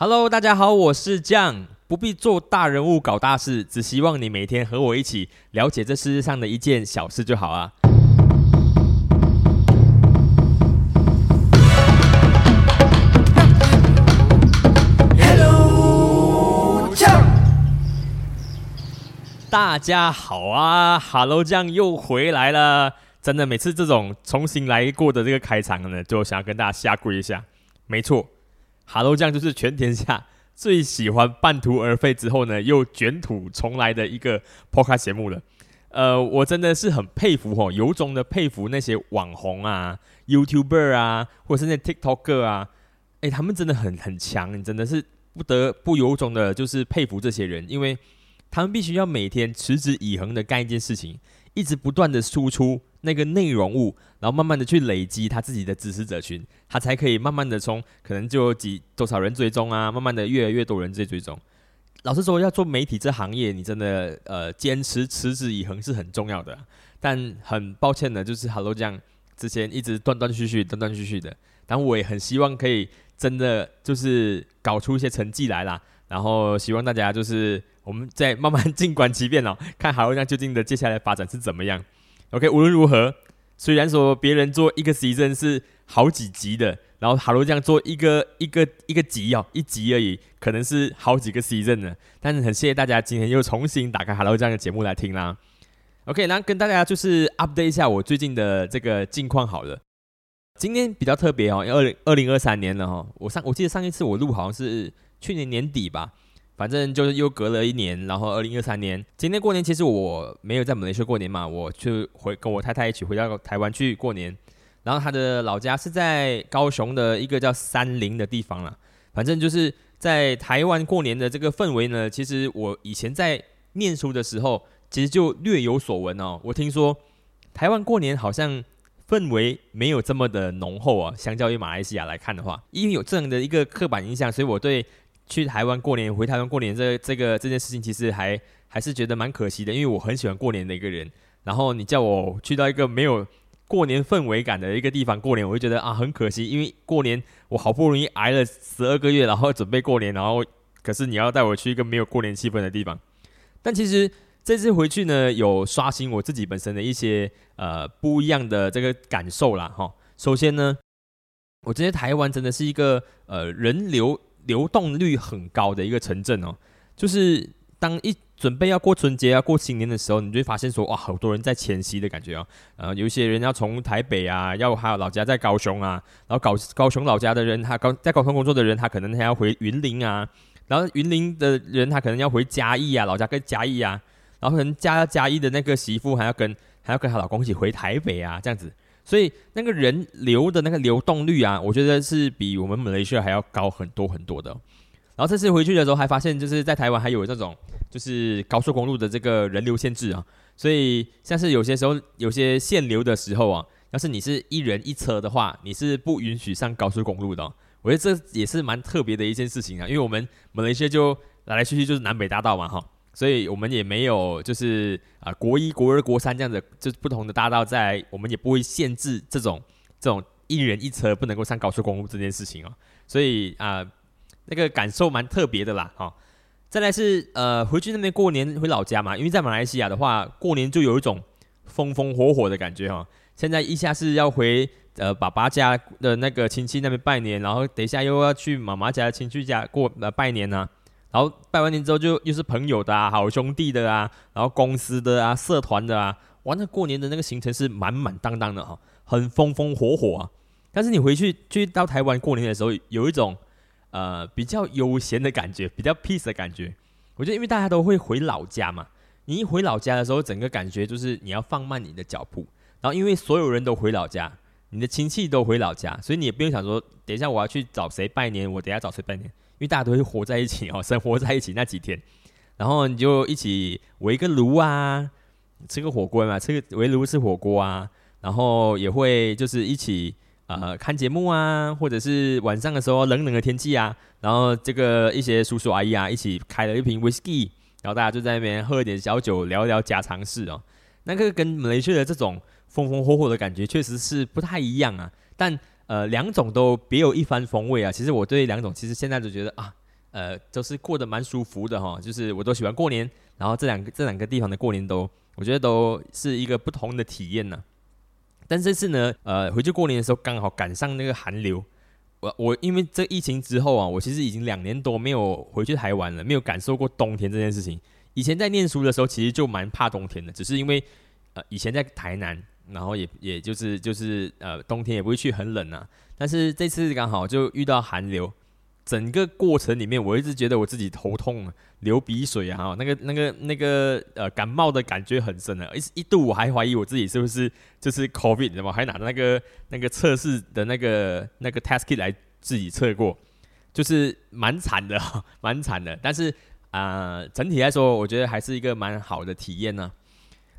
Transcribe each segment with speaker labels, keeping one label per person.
Speaker 1: Hello，大家好，我是酱，不必做大人物搞大事，只希望你每天和我一起了解这世界上的一件小事就好啊。Hello，酱大家好啊，Hello 酱又回来了。真的，每次这种重新来过的这个开场呢，就想要跟大家下跪一下。没错。哈喽酱就是全天下最喜欢半途而废之后呢，又卷土重来的一个 podcast 节目了。呃，我真的是很佩服哦，由衷的佩服那些网红啊、YouTuber 啊，或者是那 TikToker 啊，哎，他们真的很很强，你真的是不得不由衷的，就是佩服这些人，因为他们必须要每天持之以恒的干一件事情。一直不断的输出那个内容物，然后慢慢的去累积他自己的支持者群，他才可以慢慢的从可能就几多少人追踪啊，慢慢的越来越多人在追踪。老实说，要做媒体这行业，你真的呃坚持持之以恒是很重要的。但很抱歉的，就是 Hello 这样之前一直断断续续、断断续续的。但我也很希望可以真的就是搞出一些成绩来啦。然后希望大家就是。我们再慢慢静观其变哦，看好像究竟的接下来发展是怎么样。OK，无论如何，虽然说别人做一个 season 是好几集的，然后哈罗酱做一个一个一个集哦，一集而已，可能是好几个 season 呢。但是很谢谢大家今天又重新打开哈罗酱的节目来听啦。OK，然后跟大家就是 update 一下我最近的这个近况好了。今天比较特别哦，二零二零二三年了哈。我上我记得上一次我录好像是去年年底吧。反正就是又隔了一年，然后二零二三年今天过年，其实我没有在马来西亚过年嘛，我就回跟我太太一起回到台湾去过年。然后他的老家是在高雄的一个叫三林的地方了。反正就是在台湾过年的这个氛围呢，其实我以前在念书的时候，其实就略有所闻哦。我听说台湾过年好像氛围没有这么的浓厚啊，相较于马来西亚来看的话，因为有这样的一个刻板印象，所以我对。去台湾过年，回台湾过年，这这个这件事情其实还还是觉得蛮可惜的，因为我很喜欢过年的一个人。然后你叫我去到一个没有过年氛围感的一个地方过年，我就觉得啊很可惜，因为过年我好不容易挨了十二个月，然后准备过年，然后可是你要带我去一个没有过年气氛的地方。但其实这次回去呢，有刷新我自己本身的一些呃不一样的这个感受啦。哈。首先呢，我觉得台湾真的是一个呃人流。流动率很高的一个城镇哦，就是当一准备要过春节啊、过新年的时候，你就会发现说哇，好多人在迁徙的感觉哦。呃，有一些人要从台北啊，要还有老家在高雄啊，然后高高雄老家的人，他高在高雄工作的人，他可能还要回云林啊，然后云林的人他可能要回嘉义啊，老家跟嘉义啊，然后可能嘉嘉义的那个媳妇还要跟还要跟她老公一起回台北啊，这样子。所以那个人流的那个流动率啊，我觉得是比我们马来西亚还要高很多很多的。然后这次回去的时候，还发现就是在台湾还有这种就是高速公路的这个人流限制啊。所以像是有些时候有些限流的时候啊，要是你是一人一车的话，你是不允许上高速公路的。我觉得这也是蛮特别的一件事情啊，因为我们马来西亚就来来去去就是南北大道嘛，哈。所以我们也没有，就是啊，国一、国二、国三这样子，就是不同的大道，在我们也不会限制这种这种一人一车不能够上高速公路这件事情哦。所以啊，那个感受蛮特别的啦，哈。再来是呃，回去那边过年回老家嘛，因为在马来西亚的话，过年就有一种风风火火的感觉哈。现在一下是要回呃爸爸家的那个亲戚那边拜年，然后等一下又要去妈妈家亲戚家过呃拜年呢。然后拜完年之后，就又是朋友的啊，好兄弟的啊，然后公司的啊，社团的啊，完了过年的那个行程是满满当当的哈，很风风火火啊。但是你回去去到台湾过年的时候，有一种呃比较悠闲的感觉，比较 peace 的感觉。我觉得因为大家都会回老家嘛，你一回老家的时候，整个感觉就是你要放慢你的脚步。然后因为所有人都回老家，你的亲戚都回老家，所以你也不用想说，等一下我要去找谁拜年，我等下找谁拜年。因为大家都会活在一起哦，生活在一起那几天，然后你就一起围个炉啊，吃个火锅嘛，吃个围炉吃火锅啊，然后也会就是一起呃看节目啊，或者是晚上的时候冷冷的天气啊，然后这个一些叔叔阿姨啊一起开了一瓶 whisky，然后大家就在那边喝一点小酒，聊一聊家常事哦。那个跟马来西亚的这种风风火火的感觉确实是不太一样啊，但。呃，两种都别有一番风味啊！其实我对两种，其实现在就觉得啊，呃，都是过得蛮舒服的哈。就是我都喜欢过年，然后这两个这两个地方的过年都，我觉得都是一个不同的体验呢。但这次呢，呃，回去过年的时候刚好赶上那个寒流。我我因为这疫情之后啊，我其实已经两年多没有回去台湾了，没有感受过冬天这件事情。以前在念书的时候，其实就蛮怕冬天的，只是因为呃以前在台南，然后也也就是就是呃冬天也不会去很冷啊。但是这次刚好就遇到寒流，整个过程里面我一直觉得我自己头痛啊、流鼻水啊，那个那个那个呃感冒的感觉很深啊。一一度我还怀疑我自己是不是就是 COVID，你知道吗？还拿那个那个测试的那个那个 test kit 来自己测过，就是蛮惨的，蛮惨的。但是啊，整体来说，我觉得还是一个蛮好的体验呢。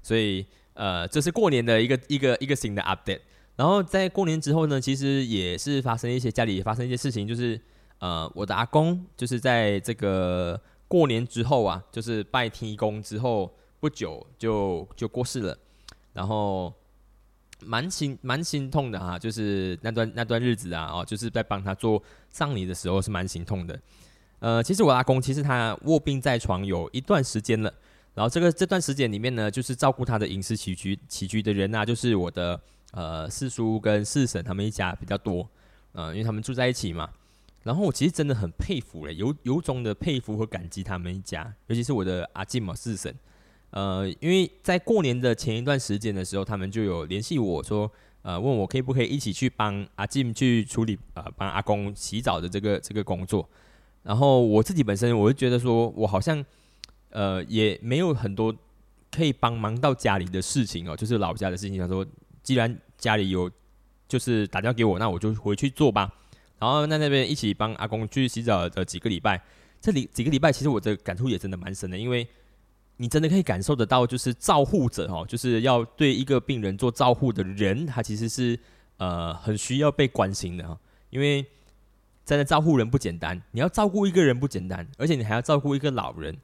Speaker 1: 所以呃，这是过年的一个一个一个新的 update。然后在过年之后呢，其实也是发生一些家里发生一些事情，就是呃，我的阿公就是在这个过年之后啊，就是拜天公之后不久就就过世了，然后蛮心蛮心痛的哈，就是那段那段日子啊，哦，就是在帮他做葬礼的时候是蛮心痛的。呃，其实我阿公其实他卧病在床有一段时间了，然后这个这段时间里面呢，就是照顾他的饮食起居起居的人啊，就是我的。呃，四叔跟四婶他们一家比较多，呃，因为他们住在一起嘛。然后我其实真的很佩服嘞，由由衷的佩服和感激他们一家，尤其是我的阿静嘛四婶。呃，因为在过年的前一段时间的时候，他们就有联系我说，呃，问我可不可以一起去帮阿静去处理呃帮阿公洗澡的这个这个工作。然后我自己本身我就觉得说，我好像呃也没有很多可以帮忙到家里的事情哦，就是老家的事情。他说。既然家里有，就是打电话给我，那我就回去做吧。然后在那边一起帮阿公去洗澡的几个礼拜，这里几个礼拜其实我的感触也真的蛮深的，因为你真的可以感受得到，就是照护者哦，就是要对一个病人做照护的人，他其实是呃很需要被关心的哈。因为真的照护人不简单，你要照顾一个人不简单，而且你还要照顾一个老人，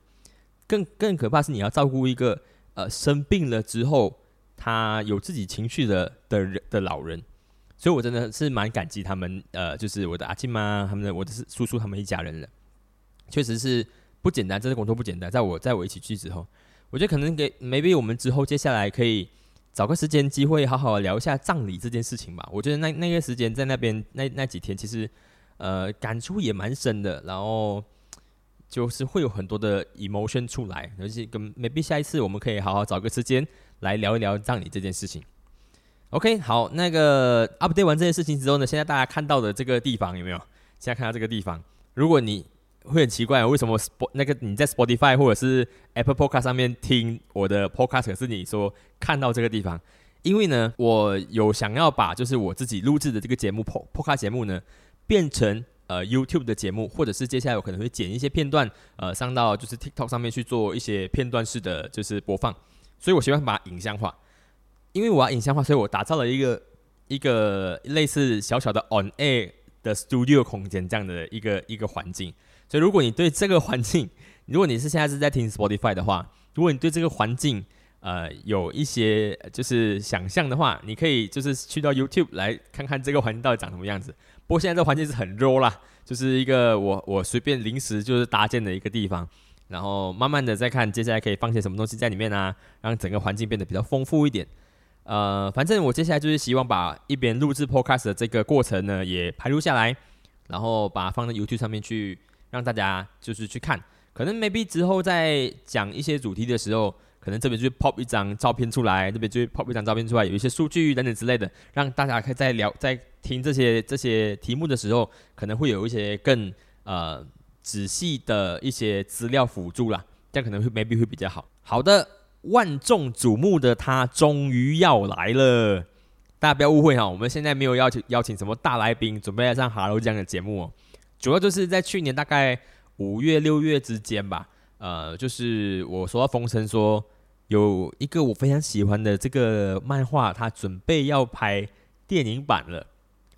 Speaker 1: 更更可怕是你要照顾一个呃生病了之后。他有自己情绪的的人的老人，所以我真的是蛮感激他们，呃，就是我的阿庆妈，他们的我的叔叔他们一家人的，确实是不简单，这个工作不简单。在我在我一起去之后，我觉得可能给 maybe 我们之后接下来可以找个时间机会，好好聊一下葬礼这件事情吧。我觉得那那个时间在那边那那几天，其实呃感触也蛮深的，然后就是会有很多的 emotion 出来，而且跟 maybe 下一次我们可以好好找个时间。来聊一聊葬礼这件事情。OK，好，那个 update 完这件事情之后呢，现在大家看到的这个地方有没有？现在看到这个地方，如果你会很奇怪，为什么 spot 那个你在 Spotify 或者是 Apple Podcast 上面听我的 Podcast，可是你说看到这个地方？因为呢，我有想要把就是我自己录制的这个节目 Podcast 节目呢，变成呃 YouTube 的节目，或者是接下来我可能会剪一些片段，呃，上到就是 TikTok 上面去做一些片段式的就是播放。所以我喜欢把它影像化，因为我要影像化，所以我打造了一个一个类似小小的 on air 的 studio 空间这样的一个一个环境。所以如果你对这个环境，如果你是现在是在听 Spotify 的话，如果你对这个环境呃有一些就是想象的话，你可以就是去到 YouTube 来看看这个环境到底长什么样子。不过现在这个环境是很 raw 啦，就是一个我我随便临时就是搭建的一个地方。然后慢慢的再看接下来可以放些什么东西在里面啊，让整个环境变得比较丰富一点。呃，反正我接下来就是希望把一边录制 podcast 的这个过程呢也拍录下来，然后把它放在 YouTube 上面去让大家就是去看。可能 maybe 之后在讲一些主题的时候，可能这边就 pop 一张照片出来，这边就 pop 一张照片出来，有一些数据等等之类的，让大家可以在聊在听这些这些题目的时候，可能会有一些更呃。仔细的一些资料辅助啦，这样可能会 maybe 会比较好。好的，万众瞩目的他终于要来了，大家不要误会哈，我们现在没有邀请邀请什么大来宾，准备来上 Hello 这样的节目哦。主要就是在去年大概五月六月之间吧，呃，就是我收到风声说有一个我非常喜欢的这个漫画，它准备要拍电影版了。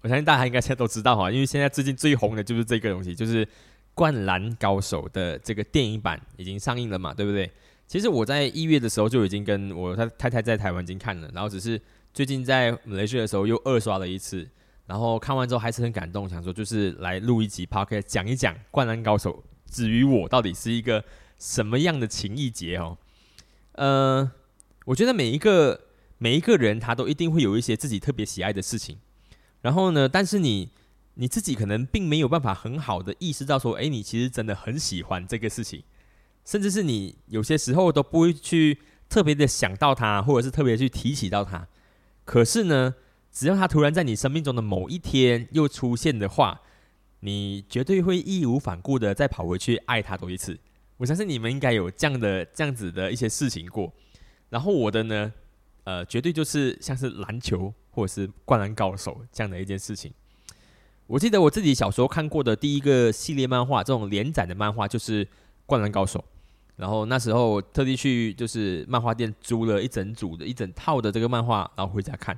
Speaker 1: 我相信大家应该现在都知道哈，因为现在最近最红的就是这个东西，就是。灌篮高手的这个电影版已经上映了嘛？对不对？其实我在一月的时候就已经跟我太太在台湾已经看了，然后只是最近在马来西亚的时候又二刷了一次，然后看完之后还是很感动，想说就是来录一集 podcast 讲一讲灌篮高手至于我到底是一个什么样的情谊节哦？呃，我觉得每一个每一个人他都一定会有一些自己特别喜爱的事情，然后呢，但是你你自己可能并没有办法很好的意识到说，哎，你其实真的很喜欢这个事情，甚至是你有些时候都不会去特别的想到它，或者是特别去提起到它。可是呢，只要它突然在你生命中的某一天又出现的话，你绝对会义无反顾的再跑回去爱它多一次。我相信你们应该有这样的这样子的一些事情过，然后我的呢，呃，绝对就是像是篮球或者是灌篮高手这样的一件事情。我记得我自己小时候看过的第一个系列漫画，这种连载的漫画就是《灌篮高手》，然后那时候特地去就是漫画店租了一整组的一整套的这个漫画，然后回家看。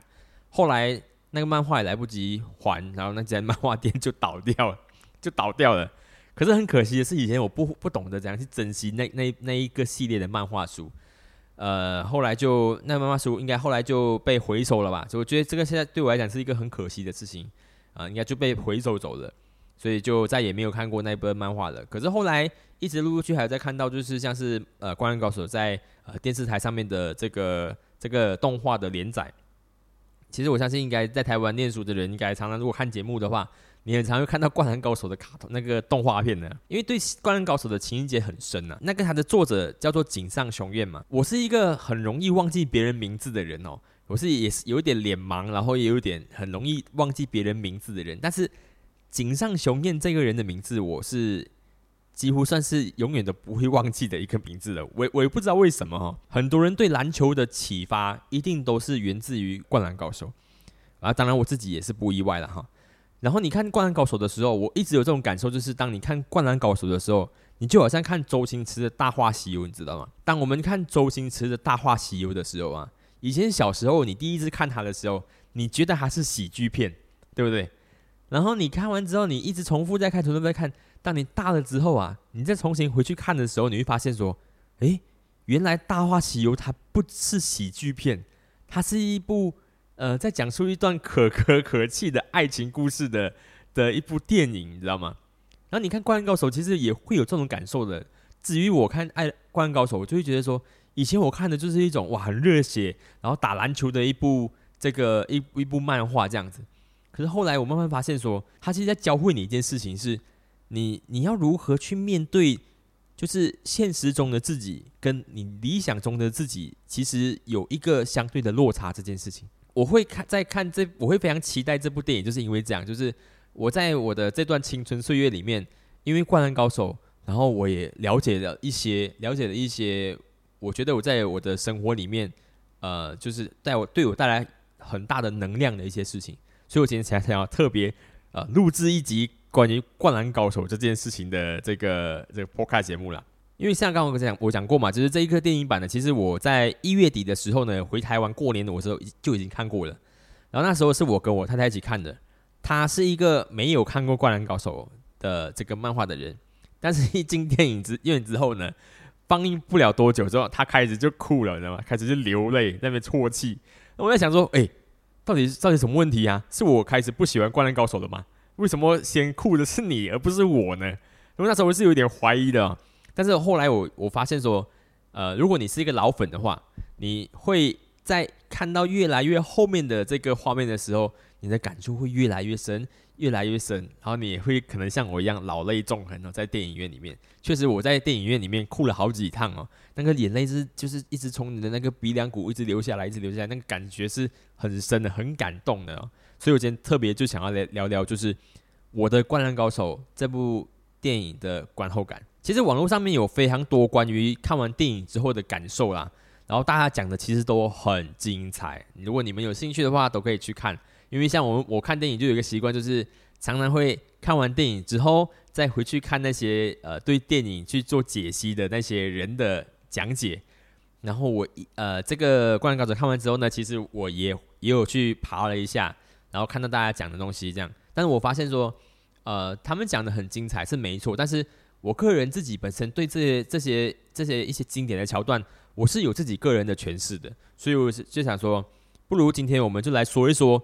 Speaker 1: 后来那个漫画也来不及还，然后那间漫画店就倒掉了，就倒掉了。可是很可惜的是，以前我不不懂得怎样去珍惜那那那一个系列的漫画书，呃，后来就那漫画书应该后来就被回收了吧？所以我觉得这个现在对我来讲是一个很可惜的事情啊，应该就被回收走了，所以就再也没有看过那一本漫画了。可是后来一直陆陆续续还在看到，就是像是呃《灌篮高手》在呃电视台上面的这个这个动画的连载，其实我相信应该在台湾念书的人，应该常常如果看节目的话。你很常会看到《灌篮高手》的卡通那个动画片呢，因为对《灌篮高手》的情节很深呐。那个它的作者叫做井上雄彦嘛。我是一个很容易忘记别人名字的人哦，我是也是有一点脸盲，然后也有点很容易忘记别人名字的人。但是井上雄彦这个人的名字，我是几乎算是永远都不会忘记的一个名字了。我我也不知道为什么哈，很多人对篮球的启发一定都是源自于《灌篮高手》啊，当然我自己也是不意外了哈。然后你看《灌篮高手》的时候，我一直有这种感受，就是当你看《灌篮高手》的时候，你就好像看周星驰的大话西游，你知道吗？当我们看周星驰的大话西游的时候啊，以前小时候你第一次看他的时候，你觉得他是喜剧片，对不对？然后你看完之后，你一直重复在看，重复在看。当你大了之后啊，你再重新回去看的时候，你会发现说，诶，原来《大话西游》它不是喜剧片，它是一部。呃，在讲述一段可歌可泣的爱情故事的 的一部电影，你知道吗？然后你看《灌篮高手》，其实也会有这种感受的。至于我看《爱灌篮高手》，我就会觉得说，以前我看的就是一种哇很热血，然后打篮球的一部这个一一部漫画这样子。可是后来我慢慢发现说，他其实在教会你一件事情，是你你要如何去面对，就是现实中的自己跟你理想中的自己，其实有一个相对的落差这件事情。我会看在看这，我会非常期待这部电影，就是因为这样，就是我在我的这段青春岁月里面，因为《灌篮高手》，然后我也了解了一些，了解了一些，我觉得我在我的生活里面，呃，就是带我对我带来很大的能量的一些事情，所以我今天才想要特别呃录制一集关于《灌篮高手》这件事情的这个这个 Podcast 节目了。因为像刚刚我讲，我讲过嘛，就是这一个电影版呢，其实我在一月底的时候呢，回台湾过年的时候就已经看过了。然后那时候是我跟我太太一起看的，她是一个没有看过《灌篮高手》的这个漫画的人，但是一进电影之院之后呢，放映不了多久之后，她开始就哭了，你知道吗？开始就流泪，在那边啜泣。那我在想说，哎，到底到底什么问题啊？是我开始不喜欢《灌篮高手》了吗？为什么先哭的是你而不是我呢？因为那时候我是有点怀疑的。但是后来我我发现说，呃，如果你是一个老粉的话，你会在看到越来越后面的这个画面的时候，你的感触会越来越深，越来越深，然后你也会可能像我一样老泪纵横哦，在电影院里面，确实我在电影院里面哭了好几趟哦，那个眼泪是就是一直从你的那个鼻梁骨一直流下来，一直流下来，那个感觉是很深的，很感动的哦。所以我今天特别就想要来聊聊，就是我的《灌篮高手》这部电影的观后感。其实网络上面有非常多关于看完电影之后的感受啦，然后大家讲的其实都很精彩。如果你们有兴趣的话，都可以去看。因为像我我看电影就有一个习惯，就是常常会看完电影之后，再回去看那些呃对电影去做解析的那些人的讲解。然后我一呃这个《灌篮高手》看完之后呢，其实我也也有去爬了一下，然后看到大家讲的东西这样。但是我发现说，呃，他们讲的很精彩是没错，但是。我个人自己本身对这些这些这些一些经典的桥段，我是有自己个人的诠释的，所以我是就想说，不如今天我们就来说一说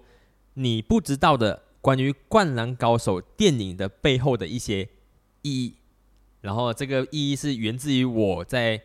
Speaker 1: 你不知道的关于《灌篮高手》电影的背后的一些意义，然后这个意义是源自于我在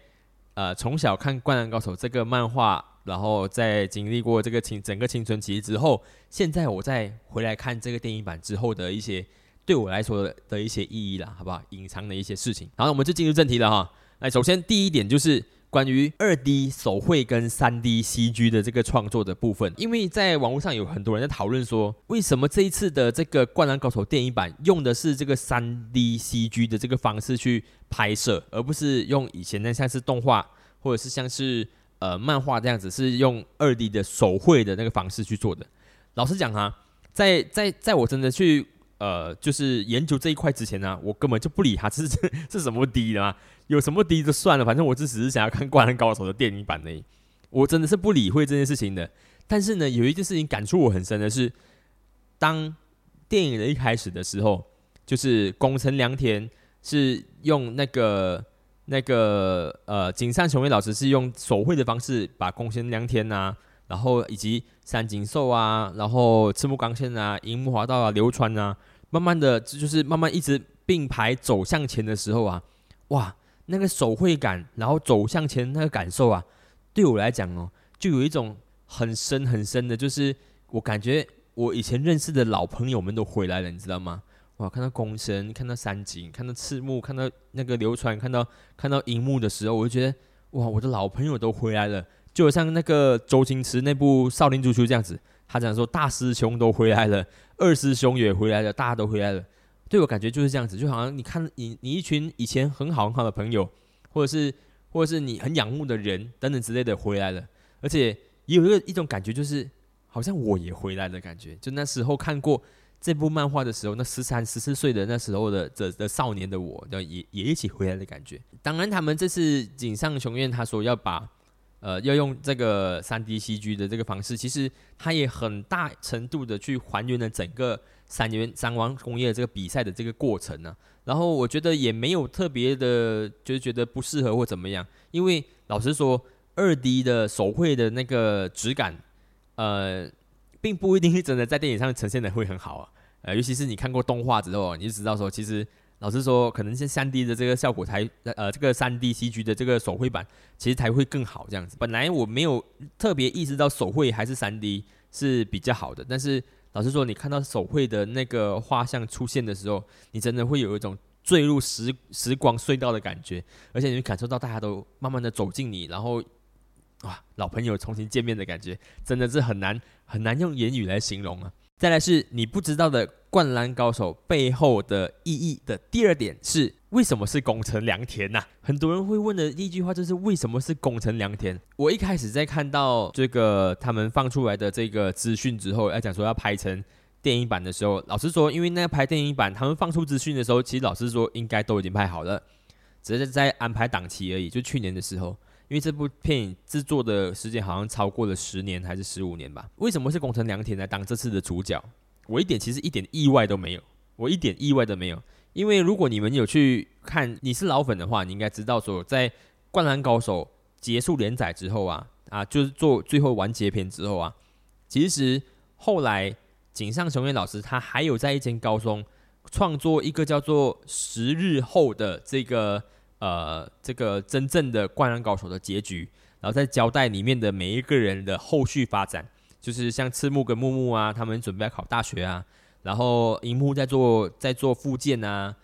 Speaker 1: 呃从小看《灌篮高手》这个漫画，然后在经历过这个青整个青春期之后，现在我再回来看这个电影版之后的一些对我来说的一些意义啦，好不好？隐藏的一些事情。然后我们就进入正题了哈。那首先第一点就是。关于二 D 手绘跟三 D CG 的这个创作的部分，因为在网络上有很多人在讨论说，为什么这一次的这个《灌篮高手》电影版用的是这个三 D CG 的这个方式去拍摄，而不是用以前的像是动画或者是像是呃漫画这样子，是用二 D 的手绘的那个方式去做的。老实讲哈，在在在我真的去。呃，就是研究这一块之前呢，我根本就不理他，这是这是什么低的嘛？有什么低就算了，反正我只只是想要看《灌篮高手》的电影版而已。我真的是不理会这件事情的。但是呢，有一件事情感触我很深的是，当电影的一开始的时候，就是宫城良田是用那个那个呃井上雄彦老师是用手绘的方式把宫城良田呐。然后以及三井寿啊，然后赤木刚宪啊，樱木花道啊，流川啊，慢慢的就是慢慢一直并排走向前的时候啊，哇，那个手绘感，然后走向前那个感受啊，对我来讲哦，就有一种很深很深的，就是我感觉我以前认识的老朋友们都回来了，你知道吗？哇，看到宫神，看到三井，看到赤木，看到那个流川，看到看到樱木的时候，我就觉得哇，我的老朋友都回来了。就好像那个周星驰那部《少林足球》这样子，他讲说大师兄都回来了，二师兄也回来了，大家都回来了。对我感觉就是这样子，就好像你看你你一群以前很好很好的朋友，或者是或者是你很仰慕的人等等之类的回来了，而且也有一个一种感觉，就是好像我也回来的感觉。就那时候看过这部漫画的时候，那十三十四岁的那时候的的的少年的我，也也一起回来的感觉。当然，他们这次井上雄彦他说要把。呃，要用这个三 D CG 的这个方式，其实它也很大程度的去还原了整个三元三王工业这个比赛的这个过程呢。然后我觉得也没有特别的，就是觉得不适合或怎么样。因为老实说，二 D 的手绘的那个质感，呃，并不一定是真的在电影上呈现的会很好啊。呃，尤其是你看过动画之后，你就知道说，其实。老实说，可能是三 D 的这个效果才，呃，这个三 D CG 的这个手绘版其实才会更好这样子。本来我没有特别意识到手绘还是三 D 是比较好的，但是老实说，你看到手绘的那个画像出现的时候，你真的会有一种坠入时时光隧道的感觉，而且你会感受到大家都慢慢的走近你，然后哇，老朋友重新见面的感觉，真的是很难很难用言语来形容啊。再来是你不知道的《灌篮高手》背后的意义的第二点是为什么是宫城良田呐？很多人会问的第一句话就是为什么是宫城良田？我一开始在看到这个他们放出来的这个资讯之后，要讲说要拍成电影版的时候，老实说，因为那拍电影版，他们放出资讯的时候，其实老实说应该都已经拍好了，只是在安排档期而已。就去年的时候。因为这部片制作的时间好像超过了十年还是十五年吧？为什么是宫城良田来当这次的主角？我一点其实一点意外都没有，我一点意外都没有。因为如果你们有去看，你是老粉的话，你应该知道说，在《灌篮高手》结束连载之后啊，啊，就是做最后完结篇之后啊，其实后来井上雄彦老师他还有在一间高中创作一个叫做《十日后》的这个。呃，这个真正的灌篮高手的结局，然后再交代里面的每一个人的后续发展，就是像赤木跟木木啊，他们准备要考大学啊，然后樱木在做在做复健啊，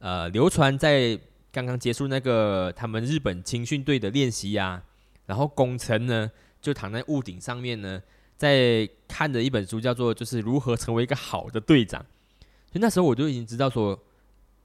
Speaker 1: 呃，流川在刚刚结束那个他们日本青训队的练习啊，然后宫城呢就躺在屋顶上面呢，在看着一本书叫做就是如何成为一个好的队长，所以那时候我就已经知道说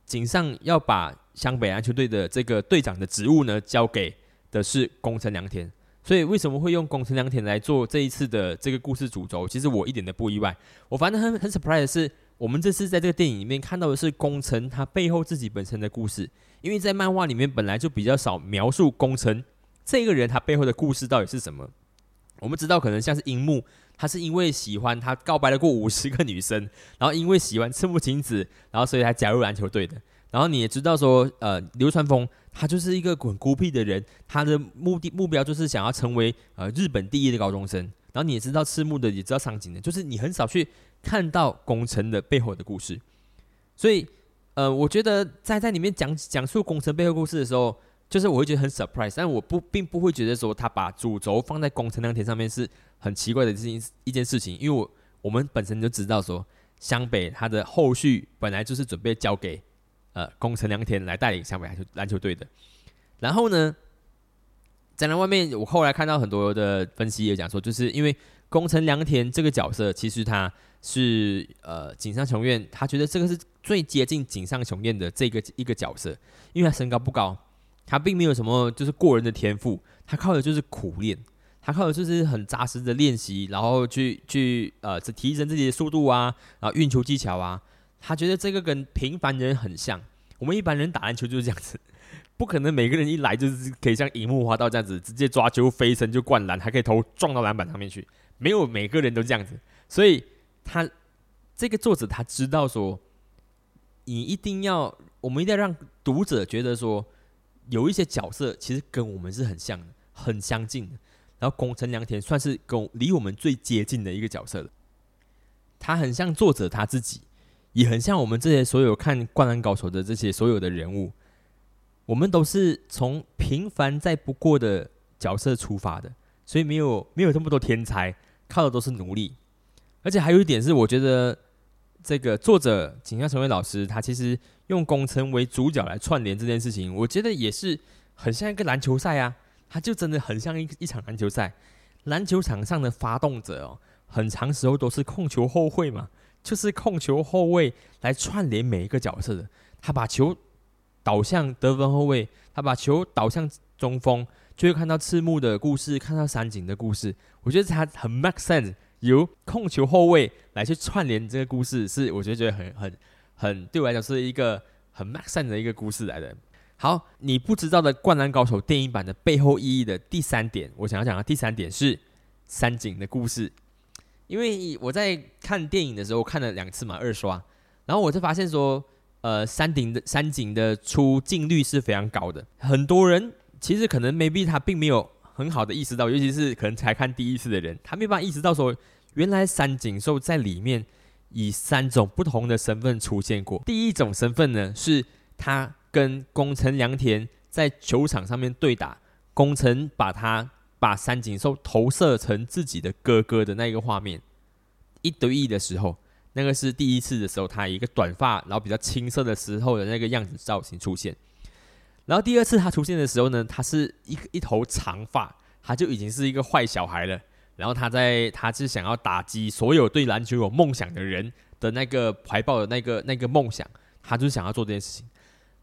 Speaker 1: 井上要把。湘北篮球队的这个队长的职务呢，交给的是宫城良田。所以为什么会用宫城良田来做这一次的这个故事主轴？其实我一点都不意外。我反正很很 surprise 的是，我们这次在这个电影里面看到的是宫城他背后自己本身的故事。因为在漫画里面本来就比较少描述宫城这个人他背后的故事到底是什么。我们知道可能像是樱木，他是因为喜欢他告白了过五十个女生，然后因为喜欢赤木晴子，然后所以才加入篮球队的。然后你也知道说，呃，流川枫他就是一个很孤僻的人，他的目的目标就是想要成为呃日本第一的高中生。然后你也知道赤木的，也知道上井的，就是你很少去看到工程的背后的故事。所以，呃，我觉得在在里面讲讲述工程背后故事的时候，就是我会觉得很 surprise，但我不并不会觉得说他把主轴放在工程良田上面是很奇怪的事情一件事情，因为我我们本身就知道说湘北他的后续本来就是准备交给呃工程良田来带领湘北篮球篮球队的，然后呢，在那外面我后来看到很多的分析也讲说，就是因为工程良田这个角色其实他。是呃，井上雄彦，他觉得这个是最接近井上雄彦的这个一个角色，因为他身高不高，他并没有什么就是过人的天赋，他靠的就是苦练，他靠的就是很扎实的练习，然后去去呃，提升自己的速度啊，然后运球技巧啊，他觉得这个跟平凡人很像，我们一般人打篮球就是这样子，不可能每个人一来就是可以像樱木花道这样子，直接抓球飞身就灌篮，还可以头撞到篮板上面去，没有每个人都这样子，所以。他这个作者他知道说，你一定要，我们一定要让读者觉得说，有一些角色其实跟我们是很像的、很相近的。然后宫城良田算是跟离我们最接近的一个角色了。他很像作者他自己，也很像我们这些所有看《灌篮高手》的这些所有的人物。我们都是从平凡再不过的角色出发的，所以没有没有这么多天才，靠的都是努力。而且还有一点是，我觉得这个作者景象成为老师，他其实用工程为主角来串联这件事情，我觉得也是很像一个篮球赛啊，他就真的很像一一场篮球赛。篮球场上的发动者哦，很长时候都是控球后卫嘛，就是控球后卫来串联每一个角色的。他把球导向得分后卫，他把球导向中锋，就会看到赤木的故事，看到山井的故事。我觉得他很 make sense。由控球后卫来去串联这个故事，是我觉得觉得很很很对我来讲是一个很 m a x 的一个故事来的。好，你不知道的《灌篮高手》电影版的背后意义的第三点，我想要讲的第三点是山井的故事。因为我在看电影的时候看了两次嘛，二刷，然后我就发现说，呃，山顶的山井的出镜率是非常高的。很多人其实可能 maybe 他并没有。很好的意识到，尤其是可能才看第一次的人，他没办法意识到说，原来三井寿在里面以三种不同的身份出现过。第一种身份呢，是他跟宫城良田在球场上面对打，宫城把他把三井寿投射成自己的哥哥的那个画面，一对一的时候，那个是第一次的时候，他一个短发，然后比较青涩的时候的那个样子造型出现。然后第二次他出现的时候呢，他是一一头长发，他就已经是一个坏小孩了。然后他在他是想要打击所有对篮球有梦想的人的那个怀抱的那个那个梦想，他就是想要做这件事情。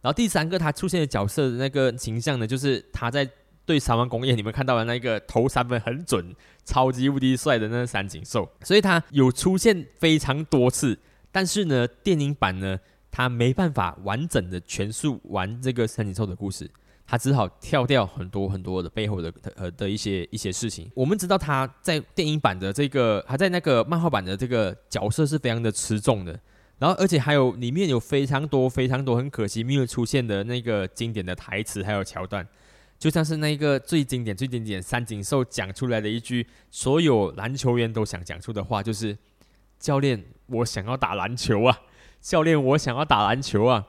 Speaker 1: 然后第三个他出现的角色的那个形象呢，就是他在对三万工业你们看到的那个投三分很准、超级无敌帅的那个三井寿，所以他有出现非常多次。但是呢，电影版呢？他没办法完整的全述完这个三井寿的故事，他只好跳掉很多很多的背后的呃的一些一些事情。我们知道他在电影版的这个，他在那个漫画版的这个角色是非常的吃重的，然后而且还有里面有非常多非常多很可惜没有出现的那个经典的台词还有桥段，就像是那个最经典最经典三井寿讲出来的一句所有篮球员都想讲出的话，就是教练，我想要打篮球啊。教练，我想要打篮球啊！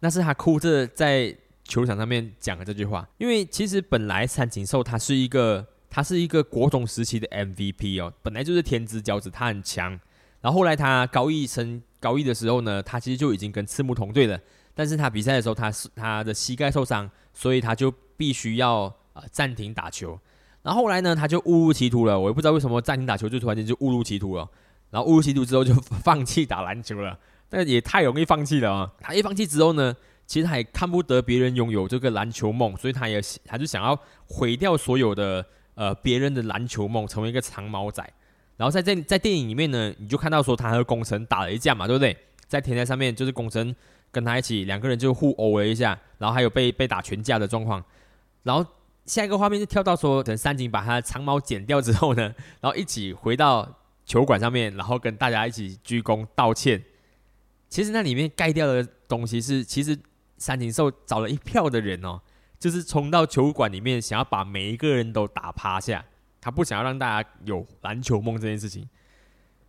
Speaker 1: 那是他哭着在球场上面讲的这句话。因为其实本来三井寿他是一个，他是一个国中时期的 MVP 哦，本来就是天之骄子，他很强。然后后来他高一升高一的时候呢，他其实就已经跟赤木同队了。但是他比赛的时候，他是他的膝盖受伤，所以他就必须要呃暂停打球。然后后来呢，他就误入歧途了。我也不知道为什么暂停打球就突然间就误入歧途了。然后误入歧途之后就放弃打篮球了。但也太容易放弃了啊！他一放弃之后呢，其实他也看不得别人拥有这个篮球梦，所以他也他就想要毁掉所有的呃别人的篮球梦，成为一个长毛仔。然后在这在电影里面呢，你就看到说他和工程打了一架嘛，对不对？在天台上面，就是工程跟他一起两个人就互殴了一下，然后还有被被打拳架的状况。然后下一个画面就跳到说，等三井把他的长毛剪掉之后呢，然后一起回到球馆上面，然后跟大家一起鞠躬道歉。其实那里面盖掉的东西是，其实三井寿找了一票的人哦，就是冲到球馆里面，想要把每一个人都打趴下，他不想要让大家有篮球梦这件事情。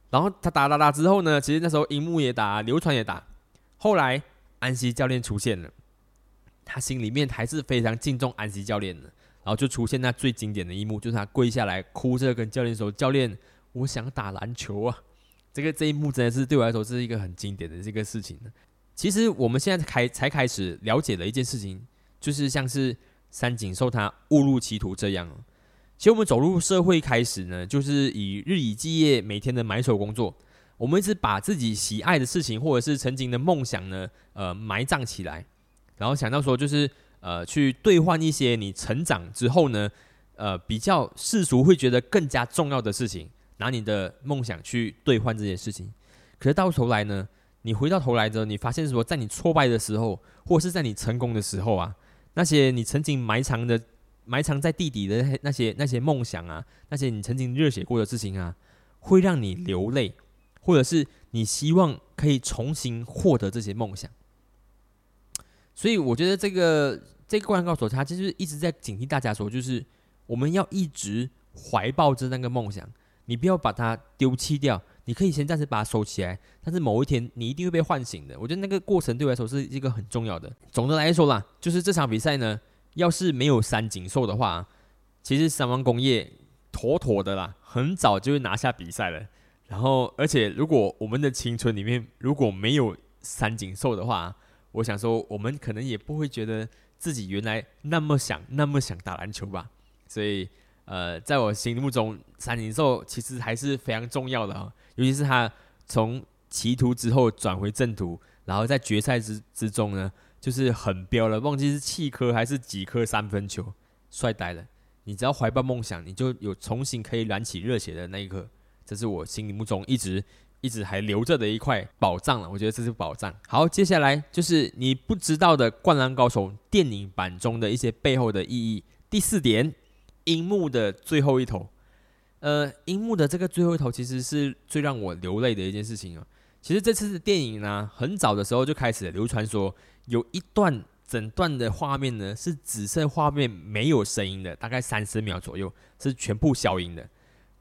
Speaker 1: 然后他打打打之后呢，其实那时候樱木也打，流川也打。后来安西教练出现了，他心里面还是非常敬重安西教练的。然后就出现那最经典的一幕，就是他跪下来哭着跟教练说：“教练，我想打篮球啊！”这个这一幕真的是对我来说是一个很经典的这个事情。其实我们现在开才开始了解的一件事情，就是像是三井寿他误入歧途这样。其实我们走入社会开始呢，就是以日以继夜，每天的埋首工作。我们一直把自己喜爱的事情，或者是曾经的梦想呢，呃，埋葬起来，然后想到说，就是呃，去兑换一些你成长之后呢，呃，比较世俗会觉得更加重要的事情，拿你的梦想去兑换这些事情。可是到头来呢，你回到头来之后，你发现说，在你挫败的时候，或是在你成功的时候啊，那些你曾经埋藏的、埋藏在地底的那些那些梦想啊，那些你曾经热血过的事情啊，会让你流泪。或者是你希望可以重新获得这些梦想，所以我觉得这个这个灌篮高手他就是一直在警惕大家说，就是我们要一直怀抱着那个梦想，你不要把它丢弃掉，你可以先暂时把它收起来，但是某一天你一定会被唤醒的。我觉得那个过程对我来说是一个很重要的。总的来说啦，就是这场比赛呢，要是没有三井寿的话，其实三王工业妥妥的啦，很早就会拿下比赛了。然后，而且如果我们的青春里面如果没有三井寿的话，我想说，我们可能也不会觉得自己原来那么想、那么想打篮球吧。所以，呃，在我心目中，三井寿其实还是非常重要的啊。尤其是他从歧途之后转回正途，然后在决赛之之中呢，就是很飙了，忘记是七颗还是几颗三分球，帅呆了。你只要怀抱梦想，你就有重新可以燃起热血的那一刻。这是我心目中一直一直还留着的一块宝藏了，我觉得这是宝藏。好，接下来就是你不知道的《灌篮高手》电影版中的一些背后的意义。第四点，樱木的最后一头。呃，樱木的这个最后一头其实是最让我流泪的一件事情啊。其实这次的电影呢，很早的时候就开始流传说，有一段整段的画面呢是紫色画面，没有声音的，大概三十秒左右是全部消音的。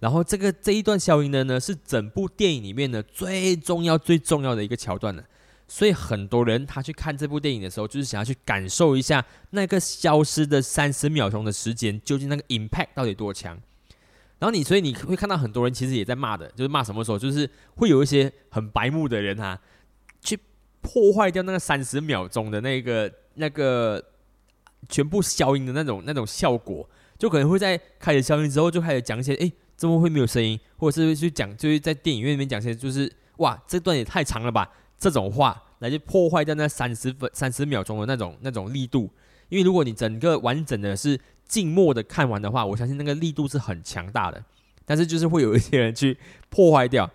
Speaker 1: 然后这个这一段消音的呢，是整部电影里面的最重要最重要的一个桥段了。所以很多人他去看这部电影的时候，就是想要去感受一下那个消失的三十秒钟的时间，究竟那个 impact 到底多强。然后你所以你会看到很多人其实也在骂的，就是骂什么时候，就是会有一些很白目的人哈，去破坏掉那个三十秒钟的那个那个全部消音的那种那种效果，就可能会在开始消音之后就开始讲一些哎。怎么会没有声音？或者是去讲，就是在电影院里面讲些，就是哇，这段也太长了吧？这种话来去破坏掉那三十分、三十秒钟的那种那种力度。因为如果你整个完整的是静默的看完的话，我相信那个力度是很强大的。但是就是会有一些人去破坏掉。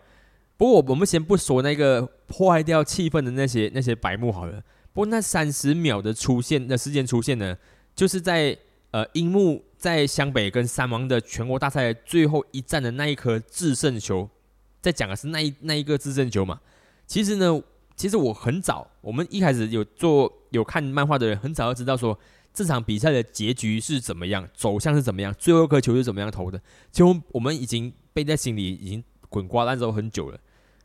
Speaker 1: 不过我们先不说那个破坏掉气氛的那些那些白幕好了。不过那三十秒的出现的时间出现呢，就是在呃樱木。在湘北跟三王的全国大赛最后一战的那一颗制胜球，在讲的是那一那一个制胜球嘛？其实呢，其实我很早，我们一开始有做有看漫画的人，很早就知道说这场比赛的结局是怎么样，走向是怎么样，最后一颗球是怎么样投的。其实我们已经背在心里，已经滚瓜烂熟很久了。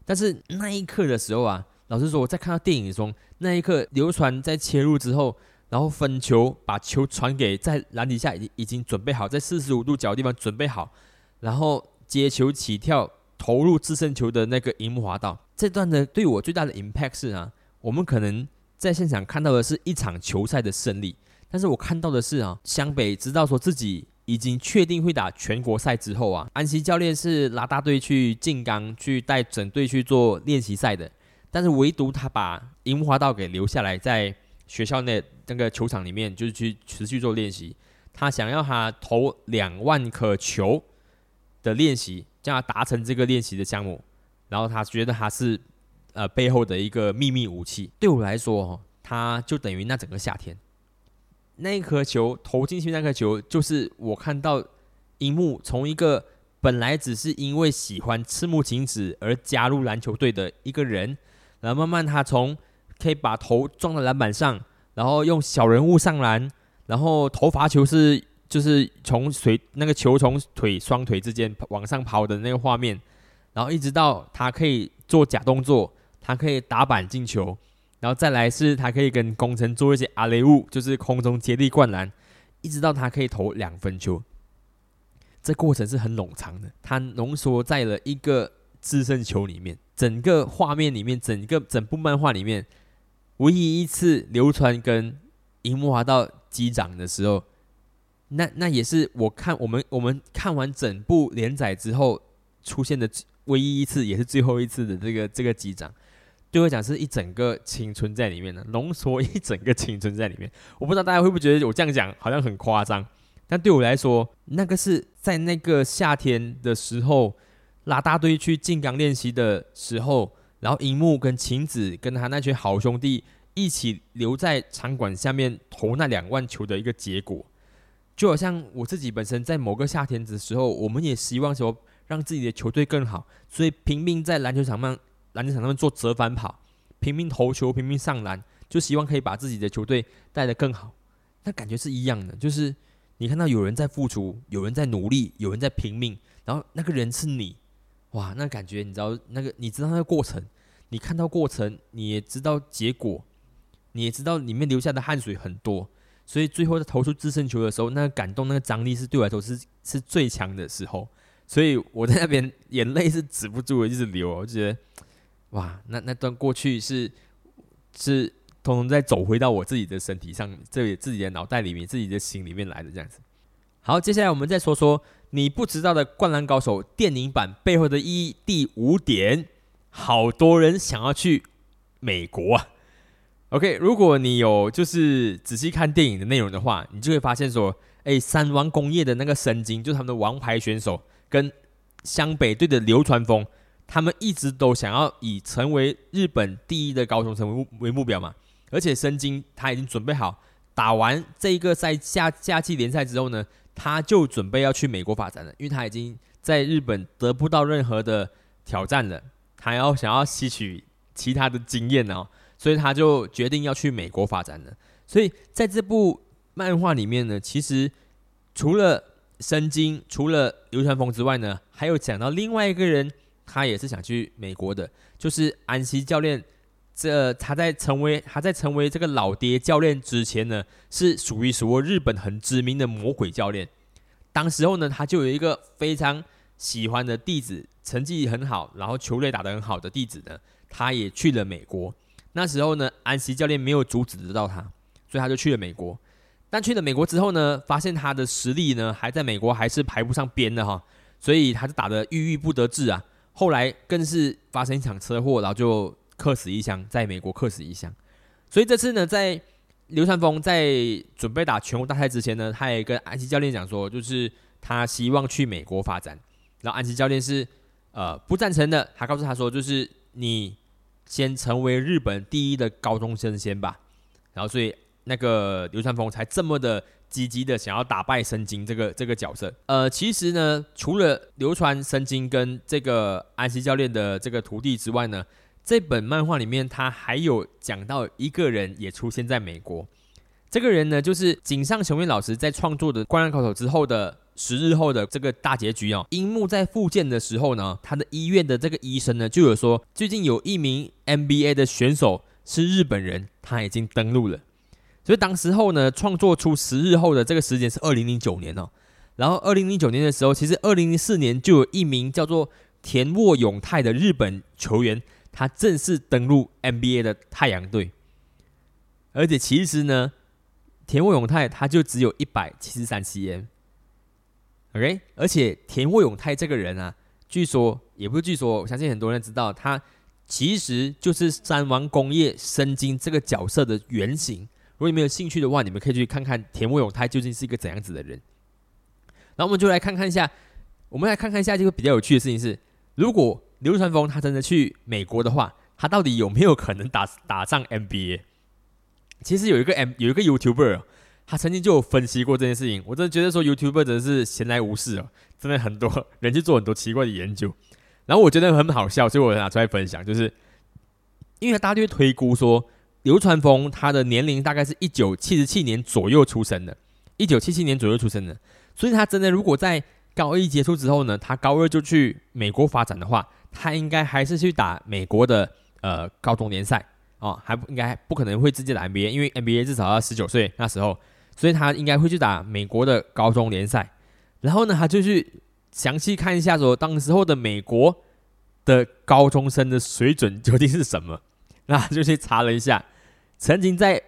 Speaker 1: 但是那一刻的时候啊，老实说，我在看到电影中那一刻，流传在切入之后。然后分球，把球传给在篮底下已已经准备好，在四十五度角的地方准备好，然后接球起跳投入制胜球的那个樱木花道。这段呢对我最大的 impact 是啊，我们可能在现场看到的是一场球赛的胜利，但是我看到的是啊，湘北知道说自己已经确定会打全国赛之后啊，安西教练是拉大队去静冈去带整队去做练习赛的，但是唯独他把樱木花道给留下来在。学校内那个球场里面，就是去持续做练习。他想要他投两万颗球的练习，叫他达成这个练习的项目。然后他觉得他是呃背后的一个秘密武器。对我来说，他就等于那整个夏天，那一颗球投进去，那颗球就是我看到樱木从一个本来只是因为喜欢赤木晴子而加入篮球队的一个人，然后慢慢他从。可以把头撞在篮板上，然后用小人物上篮，然后投罚球是就是从腿那个球从腿双腿之间往上跑的那个画面，然后一直到他可以做假动作，他可以打板进球，然后再来是他可以跟工程做一些阿雷物，就是空中接力灌篮，一直到他可以投两分球。这过程是很冗长的，它浓缩在了一个制胜球里面。整个画面里面，整个整部漫画里面，唯一一次流川跟樱木花道击掌的时候，那那也是我看我们我们看完整部连载之后出现的唯一一次，也是最后一次的这个这个击掌。对我讲是一整个青春在里面的，浓缩一整个青春在里面。我不知道大家会不会觉得我这样讲好像很夸张，但对我来说，那个是在那个夏天的时候。拉大队去静冈练习的时候，然后樱木跟晴子跟他那群好兄弟一起留在场馆下面投那两万球的一个结果，就好像我自己本身在某个夏天的时候，我们也希望说让自己的球队更好，所以拼命在篮球场上篮球场上面做折返跑，拼命投球，拼命上篮，就希望可以把自己的球队带得更好。那感觉是一样的，就是你看到有人在付出，有人在努力，有人在拼命，然后那个人是你。哇，那感觉你知道那个，你知道那个过程，你看到过程，你也知道结果，你也知道里面流下的汗水很多，所以最后在投出制胜球的时候，那个感动，那个张力是对我来说是是最强的时候，所以我在那边眼泪是止不住的，一直流，我觉得哇，那那段过去是是通通在走回到我自己的身体上，这里自己的脑袋里面，自己的心里面来的这样子。好，接下来我们再说说。你不知道的《灌篮高手》电影版背后的意义第五点，好多人想要去美国啊。OK，如果你有就是仔细看电影的内容的话，你就会发现说，哎，三王工业的那个神经，就是他们的王牌选手，跟湘北队的流川枫，他们一直都想要以成为日本第一的高中生为目为目标嘛。而且神经他已经准备好，打完这一个赛夏夏季联赛之后呢。他就准备要去美国发展了，因为他已经在日本得不到任何的挑战了，他要想要吸取其他的经验哦，所以他就决定要去美国发展了。所以在这部漫画里面呢，其实除了申京、除了流川枫之外呢，还有讲到另外一个人，他也是想去美国的，就是安西教练。这他在成为他在成为这个老爹教练之前呢，是属于说日本很知名的魔鬼教练。当时候呢，他就有一个非常喜欢的弟子，成绩很好，然后球类打得很好的弟子呢，他也去了美国。那时候呢，安西教练没有阻止得到他，所以他就去了美国。但去了美国之后呢，发现他的实力呢，还在美国还是排不上边的哈，所以他就打得郁郁不得志啊。后来更是发生一场车祸，然后就。客死异乡，在美国客死异乡，所以这次呢，在流川枫在准备打全国大赛之前呢，他也跟安西教练讲说，就是他希望去美国发展。然后安西教练是呃不赞成的，他告诉他说，就是你先成为日本第一的高中生先吧。然后所以那个流川枫才这么的积极的想要打败神经这个这个角色。呃，其实呢，除了流川神经跟这个安西教练的这个徒弟之外呢。这本漫画里面，他还有讲到一个人也出现在美国。这个人呢，就是井上雄彦老师在创作的《灌篮高手》之后的十日后的这个大结局哦。樱木在复健的时候呢，他的医院的这个医生呢，就有说最近有一名 NBA 的选手是日本人，他已经登陆了。所以当时候呢，创作出十日后的这个时间是二零零九年哦。然后二零零九年的时候，其实二零零四年就有一名叫做田沃永泰的日本球员。他正式登陆 NBA 的太阳队，而且其实呢，田沃永泰他就只有一百七十三 cm，OK，而且田沃永泰这个人啊，据说也不是据说，我相信很多人知道，他其实就是三王工业申京这个角色的原型。如果你没有兴趣的话，你们可以去看看田沃永泰究竟是一个怎样子的人。那我们就来看看一下，我们来看看一下这个比较有趣的事情是，如果。流川枫他真的去美国的话，他到底有没有可能打 打上 NBA？其实有一个 M 有一个 YouTuber，他曾经就有分析过这件事情。我真的觉得说 YouTuber 真的是闲来无事哦，真的很多人去做很多奇怪的研究。然后我觉得很好笑，所以我拿出来分享，就是因为大家就会推估说，流川枫他的年龄大概是一九七十七年左右出生的，一九七七年左右出生的，所以他真的如果在高一结束之后呢，他高二就去美国发展的话。他应该还是去打美国的呃高中联赛，哦，还不应该不可能会直接打 NBA，因为 NBA 至少要十九岁那时候，所以他应该会去打美国的高中联赛。然后呢，他就去详细看一下说，当时候的美国的高中生的水准究竟是什么。那就去查了一下，曾经在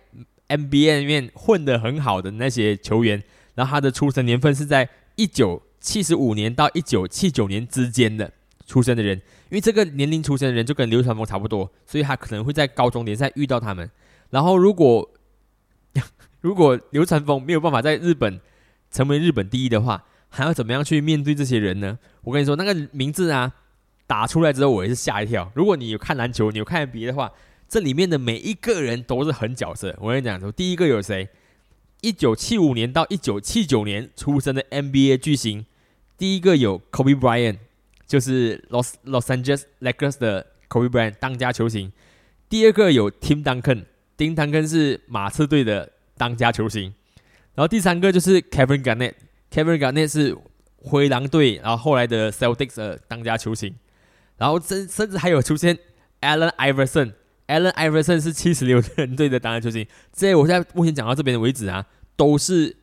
Speaker 1: NBA 里面混得很好的那些球员，然后他的出生年份是在一九七十五年到一九七九年之间的出生的人，因为这个年龄出生的人就跟流川枫差不多，所以他可能会在高中联赛遇到他们。然后如果 如果流川枫没有办法在日本成为日本第一的话，还要怎么样去面对这些人呢？我跟你说，那个名字啊打出来之后，我也是吓一跳。如果你有看篮球，你有看 NBA 的话。这里面的每一个人都是很角色。我跟你讲说，第一个有谁？一九七五年到一九七九年出生的 NBA 巨星，第一个有 Kobe Bryant，就是 Los Los Angeles Lakers 的 Kobe Bryant 当家球星。第二个有 Tim Duncan，Tim Duncan 是马刺队的当家球星。然后第三个就是 Kevin Garnett，Kevin Garnett 是灰狼队，然后后来的 Celtics 的当家球星。然后甚甚至还有出现 Allen Iverson。Allen Iverson 是七十六人队的当家球星，这我现在目前讲到这边为止啊，都是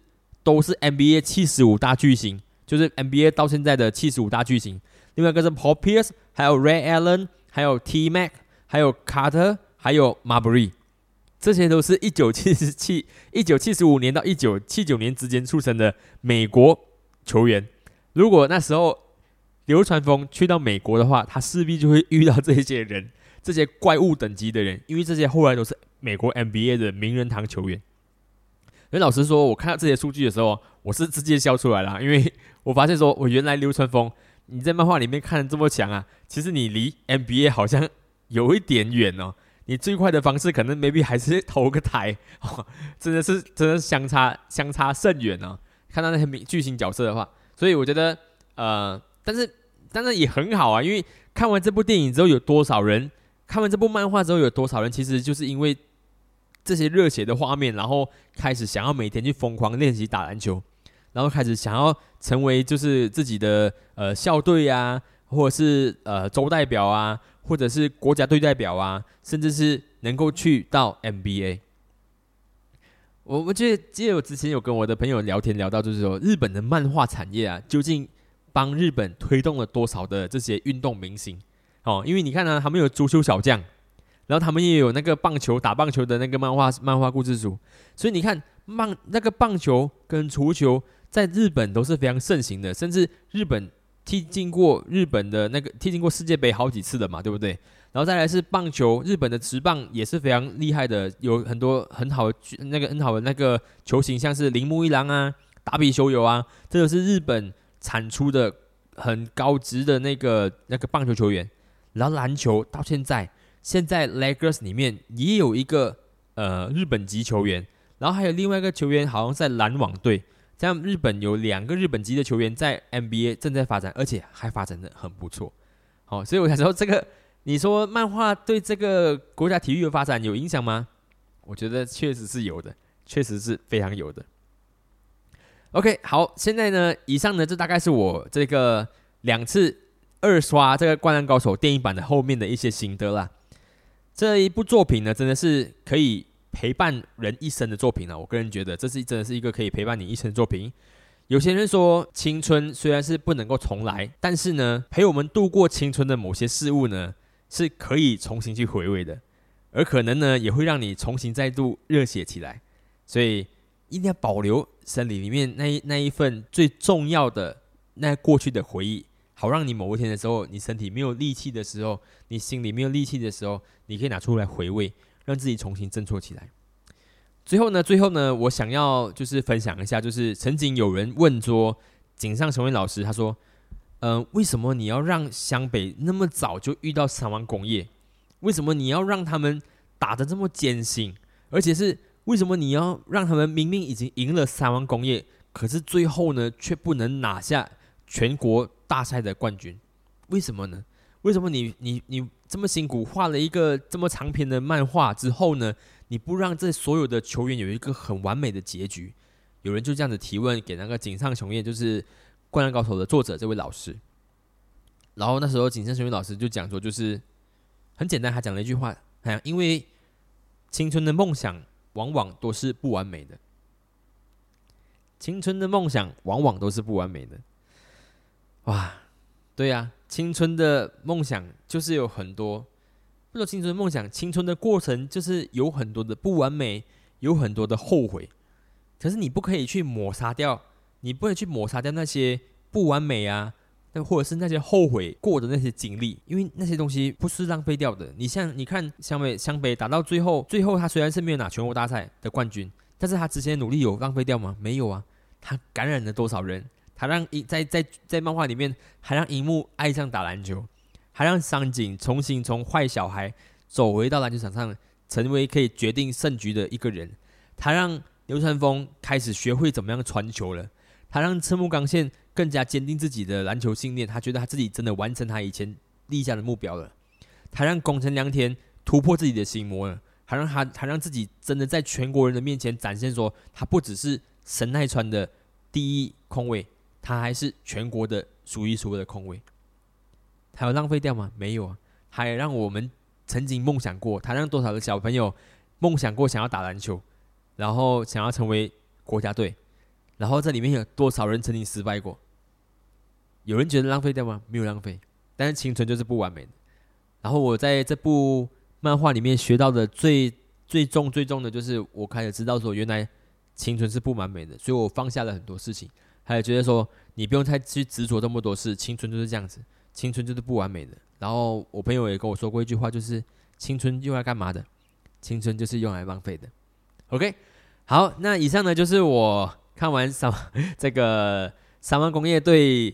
Speaker 1: 都是 NBA 七十五大巨星，就是 NBA 到现在的七十五大巨星。另外一个是 Paul Pierce，还有 Ray Allen，还有 T Mac，还有 Carter，还有 Marbury，这些都是一九七七一九七十五年到一九七九年之间出生的美国球员。如果那时候流川枫去到美国的话，他势必就会遇到这些人。这些怪物等级的人，因为这些后来都是美国 NBA 的名人堂球员。所以老实说，我看到这些数据的时候，我是直接笑出来了，因为我发现说，我原来流川枫你在漫画里面看的这么强啊，其实你离 NBA 好像有一点远哦。你最快的方式可能 maybe 还是投个台，真的是真的是相差相差甚远哦。看到那些巨星角色的话，所以我觉得呃，但是但是也很好啊，因为看完这部电影之后，有多少人？看完这部漫画之后，有多少人其实就是因为这些热血的画面，然后开始想要每天去疯狂练习打篮球，然后开始想要成为就是自己的呃校队啊，或者是呃州代表啊，或者是国家队代表啊，甚至是能够去到 NBA。我我记得记得我之前有跟我的朋友聊天聊到，就是说日本的漫画产业啊，究竟帮日本推动了多少的这些运动明星？哦，因为你看呢，他们有足球小将，然后他们也有那个棒球打棒球的那个漫画漫画故事书，所以你看棒那个棒球跟足球在日本都是非常盛行的，甚至日本踢进过日本的那个踢进过世界杯好几次的嘛，对不对？然后再来是棒球，日本的职棒也是非常厉害的，有很多很好那个很好的那个球星，像是铃木一郎啊、达比修友啊，这个是日本产出的很高值的那个那个棒球球员。然后篮球到现在，现在 Lakers 里面也有一个呃日本籍球员，然后还有另外一个球员好像在篮网队。像日本有两个日本籍的球员在 NBA 正在发展，而且还发展的很不错。好，所以我想说，这个你说漫画对这个国家体育的发展有影响吗？我觉得确实是有的，确实是非常有的。OK，好，现在呢，以上呢，这大概是我这个两次。二刷这个《灌篮高手》电影版的后面的一些心得啦。这一部作品呢，真的是可以陪伴人一生的作品了。我个人觉得，这是真的是一个可以陪伴你一生的作品。有些人说，青春虽然是不能够重来，但是呢，陪我们度过青春的某些事物呢，是可以重新去回味的，而可能呢，也会让你重新再度热血起来。所以，一定要保留身体里面那一那一份最重要的那过去的回忆。好让你某一天的时候，你身体没有力气的时候，你心里没有力气的时候，你可以拿出来回味，让自己重新振作起来。最后呢，最后呢，我想要就是分享一下，就是曾经有人问说，井上雄彦老师，他说，嗯，为什么你要让湘北那么早就遇到三王工业？为什么你要让他们打得这么艰辛？而且是为什么你要让他们明明已经赢了三王工业，可是最后呢，却不能拿下全国？大赛的冠军，为什么呢？为什么你你你这么辛苦画了一个这么长篇的漫画之后呢？你不让这所有的球员有一个很完美的结局？有人就这样子提问给那个井上雄彦，就是《灌篮高手》的作者这位老师。然后那时候井上雄彦老师就讲说，就是很简单，他讲了一句话，哎，因为青春的梦想往往都是不完美的。青春的梦想往往都是不完美的。哇，对呀，青春的梦想就是有很多，不说青春梦想，青春的过程就是有很多的不完美，有很多的后悔。可是你不可以去抹杀掉，你不能去抹杀掉那些不完美啊，那或者是那些后悔过的那些经历，因为那些东西不是浪费掉的。你像你看湘北，湘北打到最后，最后他虽然是没有拿全国大赛的冠军，但是他之前努力有浪费掉吗？没有啊，他感染了多少人？他让一在在在漫画里面还让樱木爱上打篮球，还让桑井重新从坏小孩走回到篮球场上，成为可以决定胜局的一个人。他让流川枫开始学会怎么样传球了，他让赤木刚宪更加坚定自己的篮球信念，他觉得他自己真的完成他以前立下的目标了。他让宫城良田突破自己的心魔了，还让他还让自己真的在全国人的面前展现说，他不只是神奈川的第一空位，他还是全国的数一数二的空位。他有浪费掉吗？没有啊，还让我们曾经梦想过，他让多少的小朋友梦想过想要打篮球。然后想要成为国家队，然后这里面有多少人曾经失败过？有人觉得浪费掉吗？没有浪费，但是青春就是不完美的。然后我在这部漫画里面学到的最最重最重的就是我开始知道说，原来青春是不完美的，所以我放下了很多事情，还有觉得说你不用太去执着这么多事，青春就是这样子，青春就是不完美的。然后我朋友也跟我说过一句话，就是青春用来干嘛的？青春就是用来浪费的。OK，好，那以上呢就是我看完三 这个三万工业对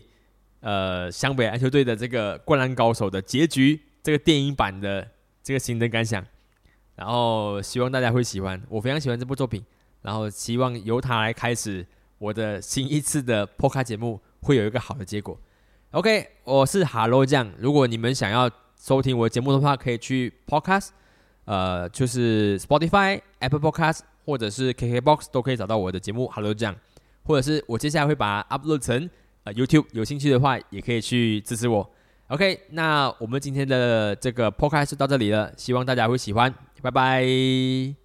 Speaker 1: 呃湘北篮球队的这个灌篮高手的结局这个电影版的这个心得感想，然后希望大家会喜欢，我非常喜欢这部作品，然后希望由它来开始我的新一次的播客节目会有一个好的结果。OK，我是哈喽酱，如果你们想要收听我的节目的话，可以去 Podcast。呃，就是 Spotify、Apple Podcast 或者是 KKBox 都可以找到我的节目。Hello，这样，或者是我接下来会把它 upload 成呃 YouTube，有兴趣的话也可以去支持我。OK，那我们今天的这个 Podcast 就到这里了，希望大家会喜欢，拜拜。